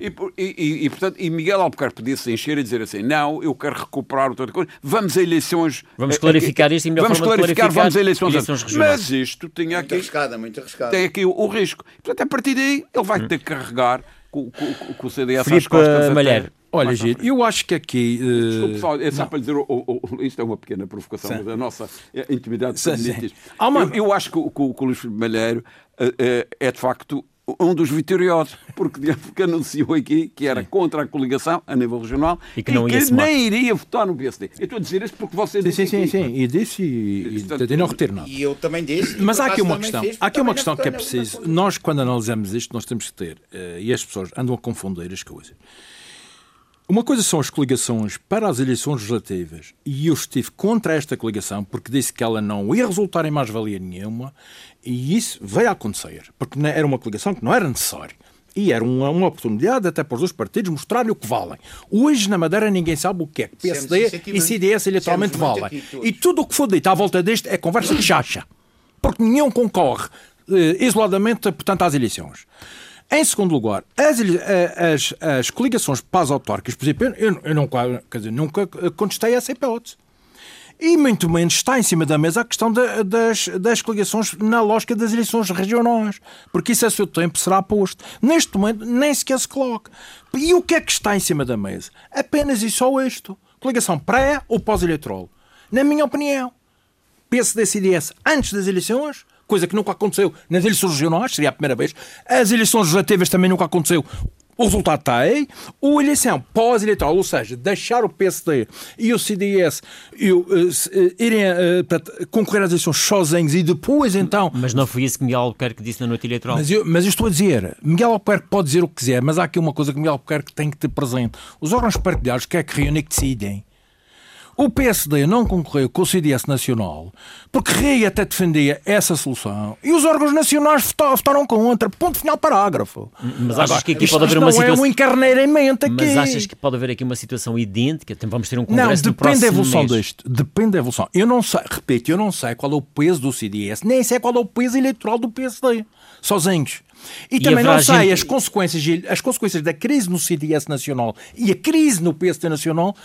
E, e- e- portanto, e Miguel Albuquerque podia se encher e dizer assim: não, eu quero recuperar outra coisa, vamos a eleições. Vamos eh, clarificar isto e melhor Vamos clarificar, clarificar vamos a eleições, eleições regionais. Mas isto tinha Muito aqui, arriscada, muito arriscada. tem aqui o, o risco. Portanto, a partir daí, ele vai ter que carregar com, com- com o CDS às Filipe costas. até- Malheiro, Olha, Giro, eu acho que aqui. Uh... Desculpe só, é só não. para lhe dizer, oh, oh, oh, isto é uma pequena provocação, sim. mas a nossa intimidade sim, sim. Uma... Eu, eu, acho que, que, que o Luís Malheiro uh, uh, é de facto um dos vitoriosos, porque, porque anunciou aqui que era Sim. contra a coligação a nível regional e que, não e que nem iria votar no PSD. Eu estou a dizer isto porque você disse. Sim, sim, sim, e disse e, e, e não retiro nada. E eu também disse. Mas há aqui uma questão, fiz, há aqui uma questão que é preciso. Nós, quando analisamos isto, nós temos que ter, uh, e as pessoas andam a confundir as coisas. Uma coisa são as coligações para as eleições legislativas, e eu estive contra esta coligação porque disse que ela não ia resultar em mais-valia nenhuma, e isso veio a acontecer, porque era uma coligação que não era necessária. E era uma, uma oportunidade até para os dois partidos mostrarem o que valem. Hoje, na Madeira, ninguém sabe o que é que PSD e CDS eleitoralmente valem. E tudo o que for dito à volta deste é conversa de chacha. Porque nenhum concorre eh, isoladamente, portanto, às eleições. Em segundo lugar, as, as, as coligações pós-autárquicas, por exemplo, eu, eu não, quer dizer, nunca contestei essa hipótese. E muito menos está em cima da mesa a questão de, das, das coligações na lógica das eleições regionais, porque isso a seu tempo será posto. Neste momento nem sequer se coloca. E o que é que está em cima da mesa? Apenas e só isto. Coligação pré ou pós-eleitoral. Na minha opinião, PSD-CDS antes das eleições coisa que nunca aconteceu nas eleições regionais, seria a primeira vez. As eleições legislativas também nunca aconteceu. O resultado está aí. O eleição pós-eleitoral, ou seja, deixar o PSD e o CDS e, uh, irem uh, concorrer às eleições sozinhos e depois então. Mas não foi isso que Miguel Albuquerque disse na noite eleitoral. Mas eu, mas eu estou a dizer, Miguel Albuquerque pode dizer o que quiser, mas há aqui uma coisa que Miguel Albuquerque tem que ter presente. Os órgãos partidários que é que reúnem que decidem. O PSD não concorreu com o CDS Nacional porque Rei até defendia essa solução e os órgãos nacionais votaram contra. Ponto final parágrafo. Mas achas que aqui pode haver uma situação. é um encarneiramento aqui. Mas achas que pode haver aqui uma situação idêntica? Vamos ter um congresso Não, depende da evolução mês. disto. Depende da evolução. Eu não sei, repito, eu não sei qual é o peso do CDS, nem sei qual é o peso eleitoral do PSD. Sozinhos. E, e também não sei gente... as consequências, as consequências da crise no CDS nacional e a crise no PSD nacional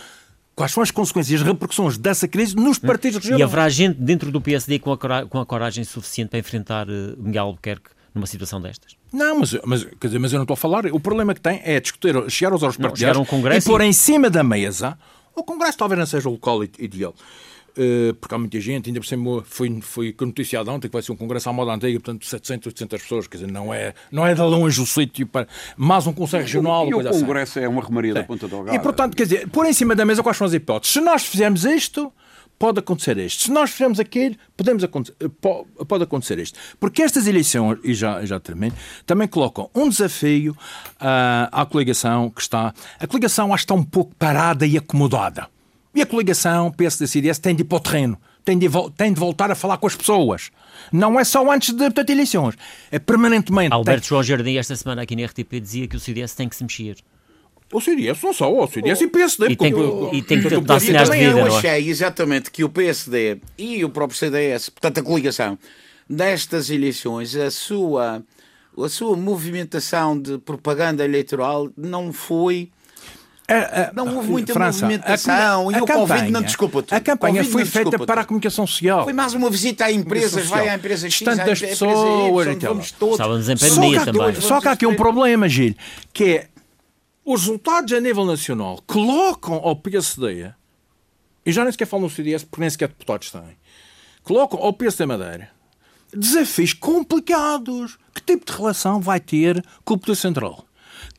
Quais são as consequências e as repercussões dessa crise nos hum. partidos regionais? E haverá gente dentro do PSD com a, coragem, com a coragem suficiente para enfrentar uh, Miguel Albuquerque numa situação destas? Não, mas, mas, quer dizer, mas eu não estou a falar. O problema que tem é discutir, chegar aos órgãos partidários e pôr em cima da mesa. O Congresso talvez não seja o local ideal. Eh, porque há muita gente, ainda por cima foi, foi noticiado ontem que vai ser um congresso à moda antiga, portanto 700, 800 pessoas, quer dizer, não é, não é de longe o sítio para mais um conselho regional. E o assim. congresso assim. é uma remaria da Ponta Delgada. E portanto, quer dizer, pôr em cima da mesa quais são as hipóteses. Se nós fizermos isto, pode acontecer isto. Se nós fizermos aquilo, podemos acontecer, eh, pode acontecer isto. Porque estas eleições, e já, já termino, também colocam um desafio uh, à coligação que está. A coligação acho que está um pouco parada e acomodada. E a coligação PSD-CDS tem de ir para o terreno, tem de, tem de voltar a falar com as pessoas. Não é só antes de portanto, eleições, é permanentemente. Alberto tem... João Jardim, esta semana aqui na RTP, dizia que o CDS tem que se mexer. O CDS não só, o CDS oh. e o PSD. E tem, que, e tem que dar sinais de vida, Eu é? achei exatamente que o PSD e o próprio CDS, portanto a coligação, nestas eleições, a sua, a sua movimentação de propaganda eleitoral não foi a, a, não houve muita França, movimentação a, e o campanha, Covid não desculpa A campanha foi feita para a comunicação social. Foi mais uma visita a empresas, vai à empresa X, Distante das pessoas e tal. Estávamos em pandemia também. Só que há aqui um problema, Gil, que é os resultados a nível nacional colocam ao PSD, e já nem sequer falam no CDS porque nem sequer deputados têm, colocam ao PSD Madeira desafios complicados. Que tipo de relação vai ter com o Poder Central?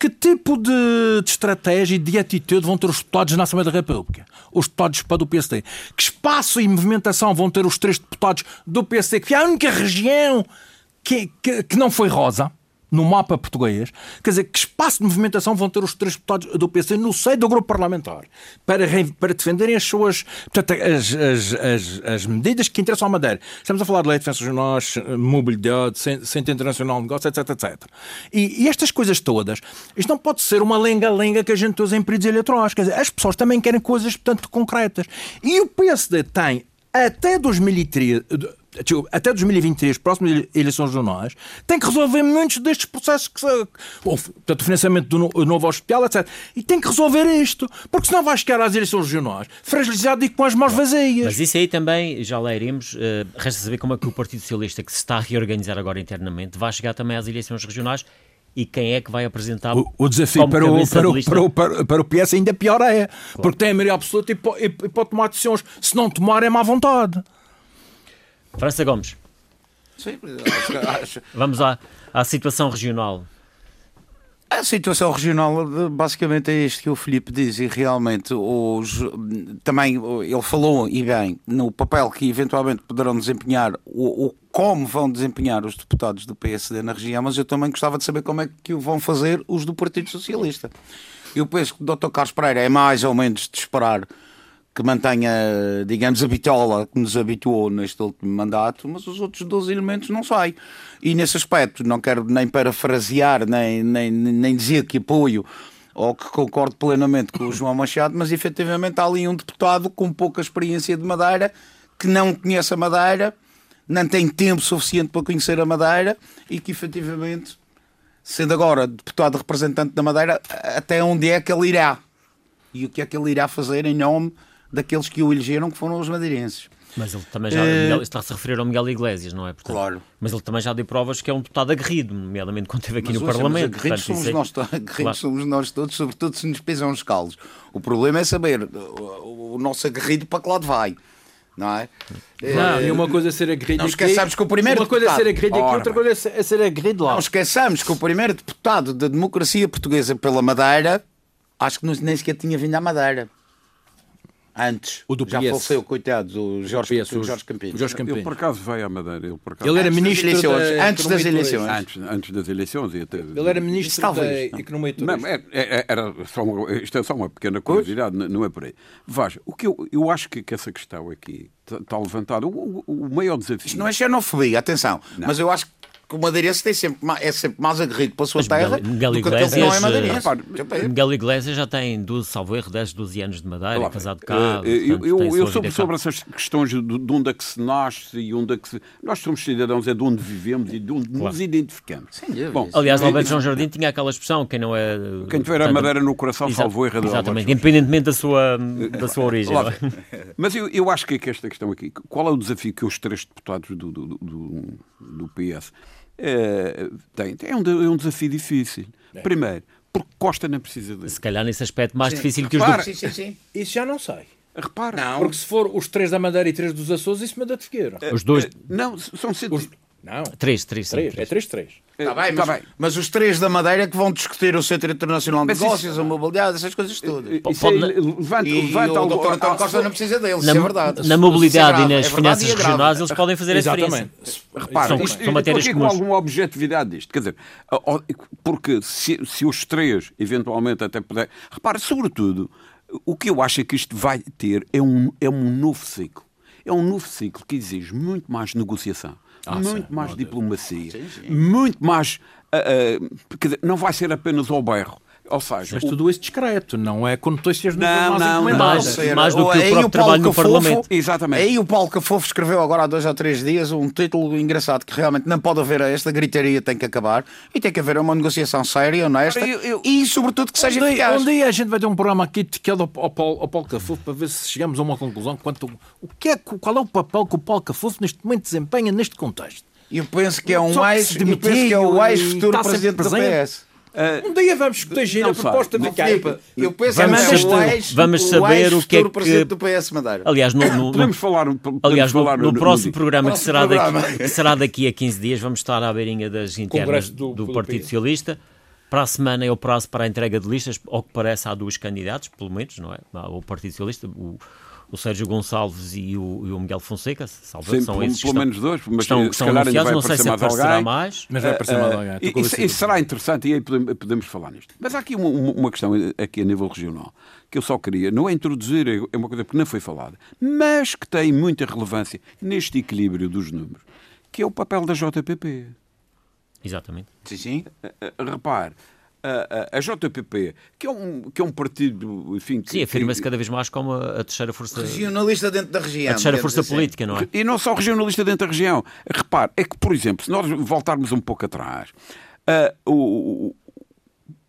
Que tipo de, de, estratégia e de atitude vão ter os deputados na Assembleia da República? Os deputados do PSD. Que espaço e movimentação vão ter os três deputados do PSD? Que é a única região que, que, que não foi rosa no mapa português, quer dizer, que espaço de movimentação vão ter os três deputados do PC no seio do grupo parlamentar para, para defenderem as suas portanto, as, as, as, as, medidas que interessam à Madeira. Estamos a falar de lei de defesa regionais, mobilidade, centro internacional de negócio, etc, etc. E, e, estas coisas todas, isto não pode ser uma lenga-lenga que a gente usa em períodos eleitorais. Quer dizer, as pessoas também querem coisas, portanto, concretas. E o PSD tem até 2013 até 2023, próximas eleições regionais, tem que resolver muitos destes processos que portanto, o financiamento do novo hospital, etc. E tem que resolver isto, porque senão vai chegar às eleições regionais fragilizado e com as mãos vazias. Mas isso aí também, já lá iremos, uh, resta saber como é que o Partido Socialista, que se está a reorganizar agora internamente, vai chegar também às eleições regionais e quem é que vai apresentar O, o desafio para o, para, o, para, o, para, para o PS ainda pior é, porque tem a maioria absoluta e, po- e, e pode tomar decisões. Se não tomar, é má vontade. França Gomes, Sim, acho, vamos à, à situação regional. A situação regional basicamente é isto que o Filipe diz e realmente os, também ele falou e bem no papel que eventualmente poderão desempenhar o, o como vão desempenhar os deputados do PSD na região, mas eu também gostava de saber como é que o vão fazer os do Partido Socialista. Eu penso que o Dr. Carlos Pereira é mais ou menos de esperar que mantenha, digamos, a bitola que nos habituou neste último mandato, mas os outros 12 elementos não saem. E nesse aspecto, não quero nem parafrasear, nem, nem, nem dizer que apoio ou que concordo plenamente com o João Machado, mas efetivamente há ali um deputado com pouca experiência de Madeira, que não conhece a Madeira, não tem tempo suficiente para conhecer a Madeira e que efetivamente, sendo agora deputado representante da Madeira, até onde é que ele irá? E o que é que ele irá fazer em nome daqueles que o elegeram, que foram os madeirenses? Mas ele também já Miguel- está-se a referir ao Miguel Iglesias, não é? Portanto, Claro. Mas ele também já deu provas que é um deputado aguerrido, nomeadamente quando esteve aqui Mas, no ouça, Parlamento. Mas aguerridos Portanto, somos, isso é- nós, aguerridos Claro. somos nós todos, sobretudo se nos pisam os calos. O problema é saber o, o nosso aguerrido para que lado vai. Não é? Não, e uma coisa é ser agredido Não esqueçamos que o primeiro Uma coisa é ser agredido aqui, outra coisa é ser, é ser agredido lá. Não esqueçamos que o primeiro deputado da democracia portuguesa pela Madeira, acho que não- nem sequer tinha vindo à Madeira. Antes. O do Já PS. faleceu, coitado, o Jorge, PS, o o Jorge Campinho. o Jorge Ele Campinho. por acaso veio à Madeira. Ele, por acaso, Ele era Antes das ministro eleições, da antes das e eleições. Antes, antes das eleições. até- Ele era ministro talvez, da não. Economia e Não, Turismo. é- é- era só uma, isto é só uma pequena curiosidade, n- não é por aí. Veja, o que eu, eu acho que, que essa questão aqui está, levantada. O, o- o maior desafio. Isto não é xenofobia, atenção. Mas eu acho que o madeirense tem sempre, é sempre mais aguerrido pela sua Mas terra Miguel- Miguel do que aquele que não é Iglesias, madeirense. Repare. Miguel Iglesias já tem 12, salvo erro, 10, 12 anos de Madeira, Lá é casado vai. cá. Eh, portanto, eu, eu, sobre, sobre essas questões de, de onde é que se nasce e onde é que se. Nós somos cidadãos, é de onde vivemos e de onde nos identificamos. Dúvida. Bom, Aliás, Alberto João Jardim tinha aquela expressão, quem não é... Quem tiver a portanto, madeira no coração, exa- salvo erro, é do Exatamente, independentemente da sua, da sua origem. É? Mas eu, eu acho que, que esta questão aqui, qual é o desafio que os três deputados do, do, do, do- do PS eh, têm? É um, é um desafio difícil. Primeiro, porque Costa não precisa dele. Se calhar nesse aspecto mais difícil que os Repara, do... sim, sim, sim. Isso já não sei. Repara. Não. Porque se for os três da Madeira e três dos Açores, isso me dá de Figueira. Os dois... Eh, Não, são. Os- Não, Três, três, sim, três. É três. três, três. Está bem, Tá mas, bem. mas os três da Madeira que vão discutir o Centro Internacional de Mas isso- Negócios, a mobilidade, essas coisas todas. Isso Pode- é- levanta, E levanta o doutor António ah, Costa não precisa deles, Na, isso é verdade. na mobilidade Isso é e grave, nas é verdade finanças e é regionais eles podem fazer a Exatamente. diferença. Repara, São- isto, são matérias aqui com comuns. alguma objetividade disto. Quer dizer, porque se, se os três, eventualmente, até puder. Repara, sobretudo, o que eu acho é que isto vai ter é um, é um novo ciclo. É um novo ciclo que exige muito mais negociação, muito mais diplomacia, muito mais. ah, ah, quer dizer, não vai ser apenas ao berro. Ou Mas o- tudo isso discreto, não é com notícias Não, mais não, encomendadas. Mais- Ser- mais do que o Aí próprio trabalho no Cafofo- Parlamento. Exatamente. Aí o Paulo Cafofo escreveu agora há dois ou três dias um título engraçado que realmente não pode haver esta gritaria, tem que acabar e tem que haver uma negociação séria, honesta eu- eu- e sobretudo que seja Um dia, eficaz. um dia a gente vai ter um programa aqui dedicado ao, ao, Paulo, ao Paulo Cafufo para ver se chegamos a uma conclusão quanto o que é, qual é o papel que o Paulo Cafufo neste momento desempenha neste contexto. Eu penso que é um se eu penso que é o está sempre presidente do presente. PS. Um dia vamos não a proposta Caipa. Filipe, eu penso Vamos que é saber- o ex, vamos saber o que é que- presidente do PS Madeira. Aliás, no, no- podemos falar. podemos Aliás, no, falar no próximo dia. programa, que, será programa. Daqui, que será daqui a 15 dias, vamos estar à beirinha das internas do, do- do Partido. Socialista. Para a semana é o prazo para a entrega de listas, ao que parece há dois candidatos, pelo menos, não é? O Partido Socialista, o, o Sérgio Gonçalves e o, e o Miguel Fonseca, salvo Sim, são pelo- esses pelo menos dois, mas estão, se calhar ainda anunciados, vai não sei se aparecer mais aparecerá alguém. mais. Mas vai aparecer mais alguém. estou Isso, será interessante e aí podemos, podemos falar nisto. Mas há aqui uma, uma- questão aqui a nível regional que eu só queria, não é introduzir, é é uma coisa que não foi falada, mas que tem muita relevância neste equilíbrio dos números, que é o papel da JPP. Exatamente. Sim, sim. Eh, Repare, a, a- a JPP, que é um, que é um partido, enfim... que- Sim, afirma-se que- cada vez mais como a, a terceira força, Regionalista dentro da região. a terceira força assim. política, não é? E não só regionalista dentro da região. Repare, é que, por exemplo, se nós voltarmos um pouco atrás, o- o-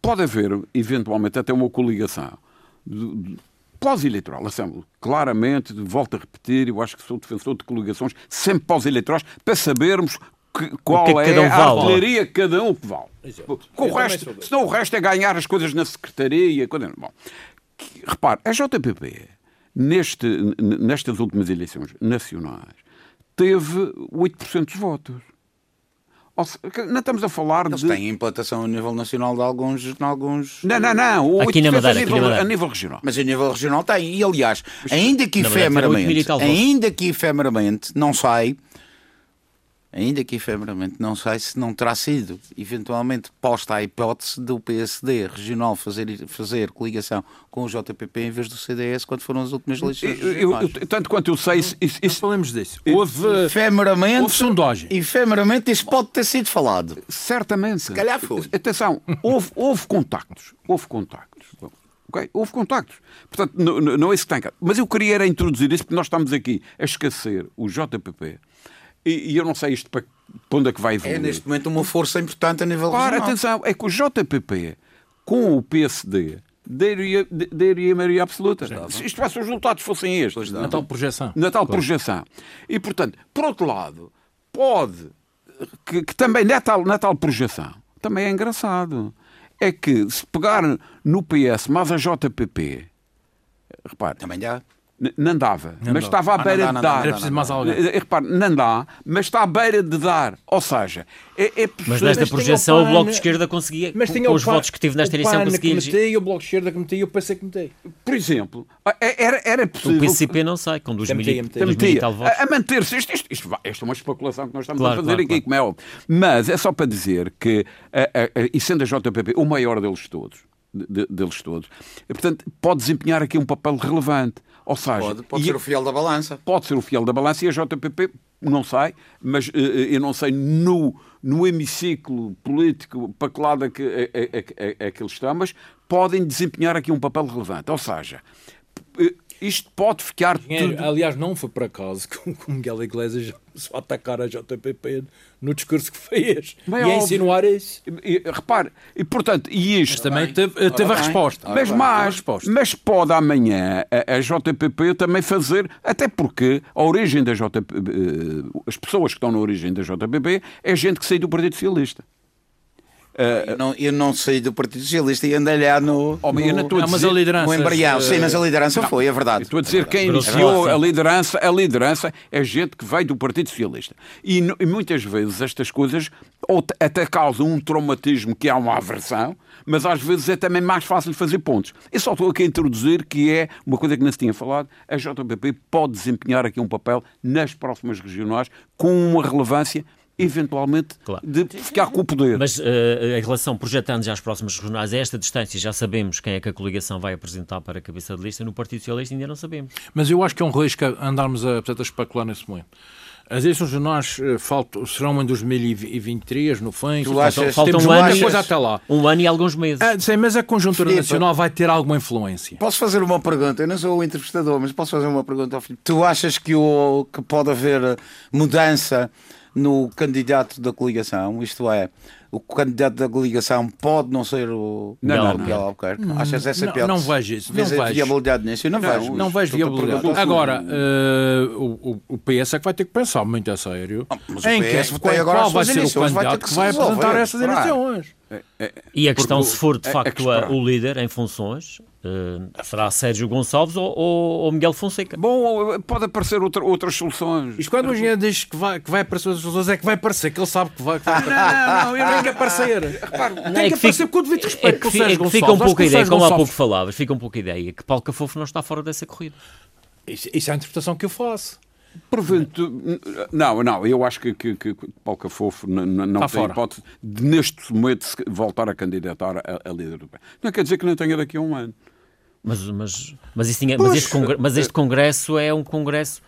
pode haver, eventualmente, até uma coligação de- de- pós-eleitoral. Assim, claramente, volto a repetir, eu acho que sou defensor de coligações sempre pós-eleitorais, para sabermos que, qual que é que cada um é a vale? artilharia que cada um que vale. Exato. Com o Eu também resto, senão o resto é ganhar as coisas na secretaria. Coisa... Bom, que- repare, a JPP, neste, nestas últimas eleições nacionais, teve 8% dos votos. Ou se- que não estamos a falar Eles de. têm implantação a nível nacional de alguns. De alguns... Não, não, não. o Aqui na 8% Madeira, a aqui na nível, Madeira. a nível regional. Mas a nível regional tem. E aliás, ainda que efemeramente, ainda que efemeramente não sai, ainda que efemeramente não sai se não terá sido eventualmente posta a hipótese do PSD regional fazer, fazer coligação com o JPP em vez do CDS quando foram as últimas eleições. Eu- eu- tanto quanto eu sei, isso, isso- isso- falemos disso. Houve, efemeramente, houve sondagem. efemeramente isso pode ter sido falado. certamente. Se calhar foi. Atenção, houve, houve contactos. Houve contactos. ok? Houve contactos. Portanto, não, não- é isso que tem cá. Mas eu queria era introduzir isso porque nós estamos aqui a esquecer o JPP e, e eu não sei isto para, para onde é que vai evoluir. É neste momento uma força importante a nível Para, regional. atenção, é que o JPP com o PSD daria, daria maioria absoluta. Se isto, se os resultados fossem estes, na tal projeção. na tal projeção. E, portanto, por outro lado, pode, que, que também na tal, na tal projeção, também é engraçado, é que se pegar no PS mais a JPP, repare, Também dá. Não dava, Não mas dava. estava à Ah, não beira dá, de não dá, dar. não dá, Era preciso mais alguém. Eh, Repare, não dá, mas está à beira de dar. Ou seja, é, é Mas nesta projeção o o Bloco de Esquerda conseguia, Mas com, tinha com o os PAN- votos que tive nesta o eleição, conseguia que metei, o Bloco de Esquerda que metei e o PC que metei. Por exemplo, é- era, era O possível. PCP não sai, com 2 mil, e- tal votos. a, a manter-se. Isto, isto, isto, isto é uma especulação que nós estamos Claro, a fazer claro, aqui, claro. como é óbvio. Mas é só para dizer que, a, a, a, e sendo a JPP o maior deles todos, de- de- deles todos, e, portanto, pode desempenhar aqui um papel relevante. Ou seja, Pode, pode e- ser o fiel da balança. pode ser o fiel da balança e a JPP, não sei, mas eh, eh, eu não sei no, no hemiciclo político para que lado é que, é, é- é- é que eles estão, mas podem desempenhar aqui um papel relevante. Ou seja, eh, isto pode ficar Dinheiro. tudo... Aliás, não foi por acaso que o Miguel Iglesias começou a atacar a JPP no discurso que fez. Bem e a óbvio. insinuar isso. E, e, repare, e portanto, e isto... Mas também bem. teve, teve a resposta. Ora Mas bem, mais, resposta. mas pode amanhã a, a JPP também fazer, até porque a origem da JPP, eh, as pessoas que estão na origem da JPP é gente que saiu do Partido Socialista. Eu não, eu não saí do Partido Socialista e andei lá no, Oh, mas não Não, mas dizer- a liderança. no embrião. Sim, mas a liderança foi, é verdade. Estou a dizer quem Grosso iniciou a liderança, a liderança é gente que veio do Partido Socialista. E, no- e muitas vezes estas coisas ou até causam um traumatismo que há uma aversão, mas às vezes é também mais fácil fazer pontos. Eu só estou aqui a introduzir que é uma coisa que não se tinha falado, a JPP pode desempenhar aqui um papel nas próximas regionais com uma relevância eventualmente Claro. de ficar com o poder. Mas eh, em relação, projetando já as próximas regionais, a esta distância já sabemos quem é que a coligação vai apresentar para a cabeça de lista. No Partido Socialista ainda não sabemos. Mas eu acho que é um risco andarmos a, portanto, a especular nesse momento. As eleições regionais eh, faltam, serão em 2023, no fim. Tu achas- Falta Temos um ano, coisa até lá. um ano e alguns meses. Ah, sim, mas a conjuntura Filipe. nacional vai ter alguma influência. Posso fazer uma pergunta? Eu não sou o entrevistador, mas posso fazer uma pergunta ao Filipe. Tu achas que, o, que pode haver mudança no candidato da coligação? Isto é, o candidato da coligação pode não ser o Não, não. Miguel Albuquerque? Achas essa não, não vejo isso, Vês não a vejo. viabilidade nisso? Eu não, vejo. Não vejo Estou-te a viabilidade. Agora, eh, o, o- PS é que vai ter que pensar muito a sério Ah, em que, qual, qual vai ser o eleições, candidato que vai resolver. apresentar essas Esperar. Eleições. E a questão, se for de é- é facto que a- o líder em funções, eh, será Sérgio Gonçalves ou, ou- ou Miguel Fonseca. Bom, pode aparecer outra- outras soluções. Isto quando o engenheiro diz que vai, que vai aparecer as pessoas, é que vai aparecer, que ele sabe que vai, que vai aparecer. Não, não, ele tem que aparecer. Repare, tem é que, que aparecer com o devido É respeito que, pelo fi- Sérgio é que Gonçalves. fica um pouco que a ideia, como há pouco falavas, fica um pouco a ideia que Paulo Cafofo não está fora dessa corrida. Isso, isso é a interpretação que eu faço. Porventura, não, não, eu acho que, que, que Paulo Cafofo não Está tem fora. hipótese de, neste momento, voltar a candidatar a, a líder do PS. Não quer dizer que não tenha daqui a um ano. Mas, mas, mas, tinha- mas este congre- mas este Congresso é um Congresso.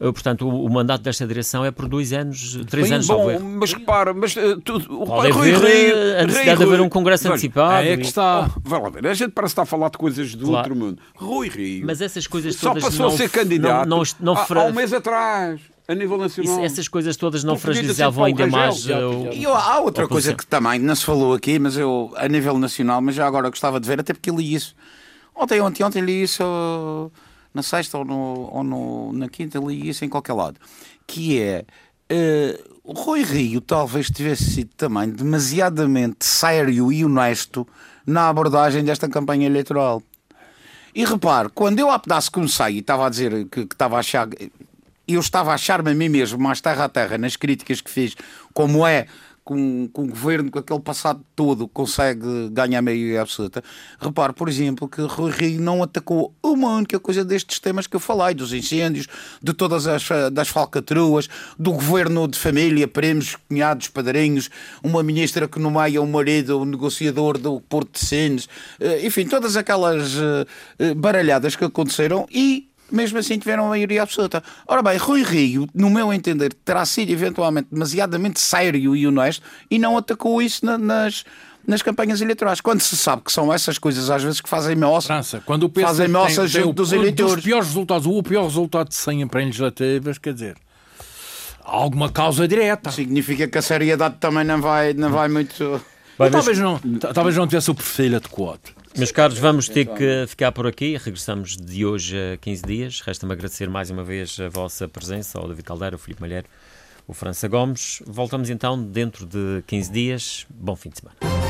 Eh, Portanto, o, o mandato desta direção é por dois anos, três Bem, anos, bom, mas repara, mas uh, tudo, o Pode Rui haver eh, a necessidade Rui de haver um Congresso Veja, antecipado. É que e- está. Oh, vai lá ver, a gente parece estar a falar de coisas do Claro. outro mundo. Rui Rio Mas essas coisas só todas passou não, a ser candidato não, não, não há, fra- há um mês atrás, a nível nacional. isso- essas coisas todas não ter fragilizavam ainda mais eh, o- E há outra coisa que também não se falou aqui, mas eu, a nível nacional, mas já agora gostava de ver, até porque li isso. Ontem, ontem, ontem li isso uh, na sexta ou, no, ou no- na quinta, li isso em qualquer lado. Que é uh, o Rui Rio talvez tivesse sido também demasiadamente sério e honesto na abordagem desta campanha eleitoral. E repare, quando eu a pedaço comecei e estava a dizer que, que estava a achar. Eu estava a achar-me a mim mesmo mais terra a terra nas críticas que fiz, como é com, com o governo, com aquele passado todo, consegue ganhar maioria absoluta. Repare, por exemplo, que Rui Rio não atacou uma única coisa destes temas que eu falei, dos incêndios, de todas as das falcatruas, do governo de família, primos, cunhados, padrinhos, uma ministra que nomeia o marido, o negociador do Porto de Sines, eh, enfim, todas aquelas eh, eh, baralhadas que aconteceram e mesmo assim tiveram a maioria absoluta. Ora bem, Rui Rio, no meu entender, terá sido eventualmente demasiadamente sério e honesto e não atacou isso na, nas, nas campanhas eleitorais. Quando se sabe que são essas coisas às vezes que fazem moça, França, quando o fazem moça junto dos eleitores. Dos piores resultados, o pior resultado de 100 em legislativas, quer dizer, há alguma causa direta. Significa que a seriedade também não vai, não vai muito... Bem, talvez, não, talvez não tivesse o perfil adequado. Meus caros, vamos ter que ficar por aqui. Regressamos de hoje a 15 dias. Resta-me agradecer mais uma vez a vossa presença, ao David Caldeira, ao Filipe Malheiro, o França Gomes. Voltamos então dentro de 15 dias. Bom fim de semana.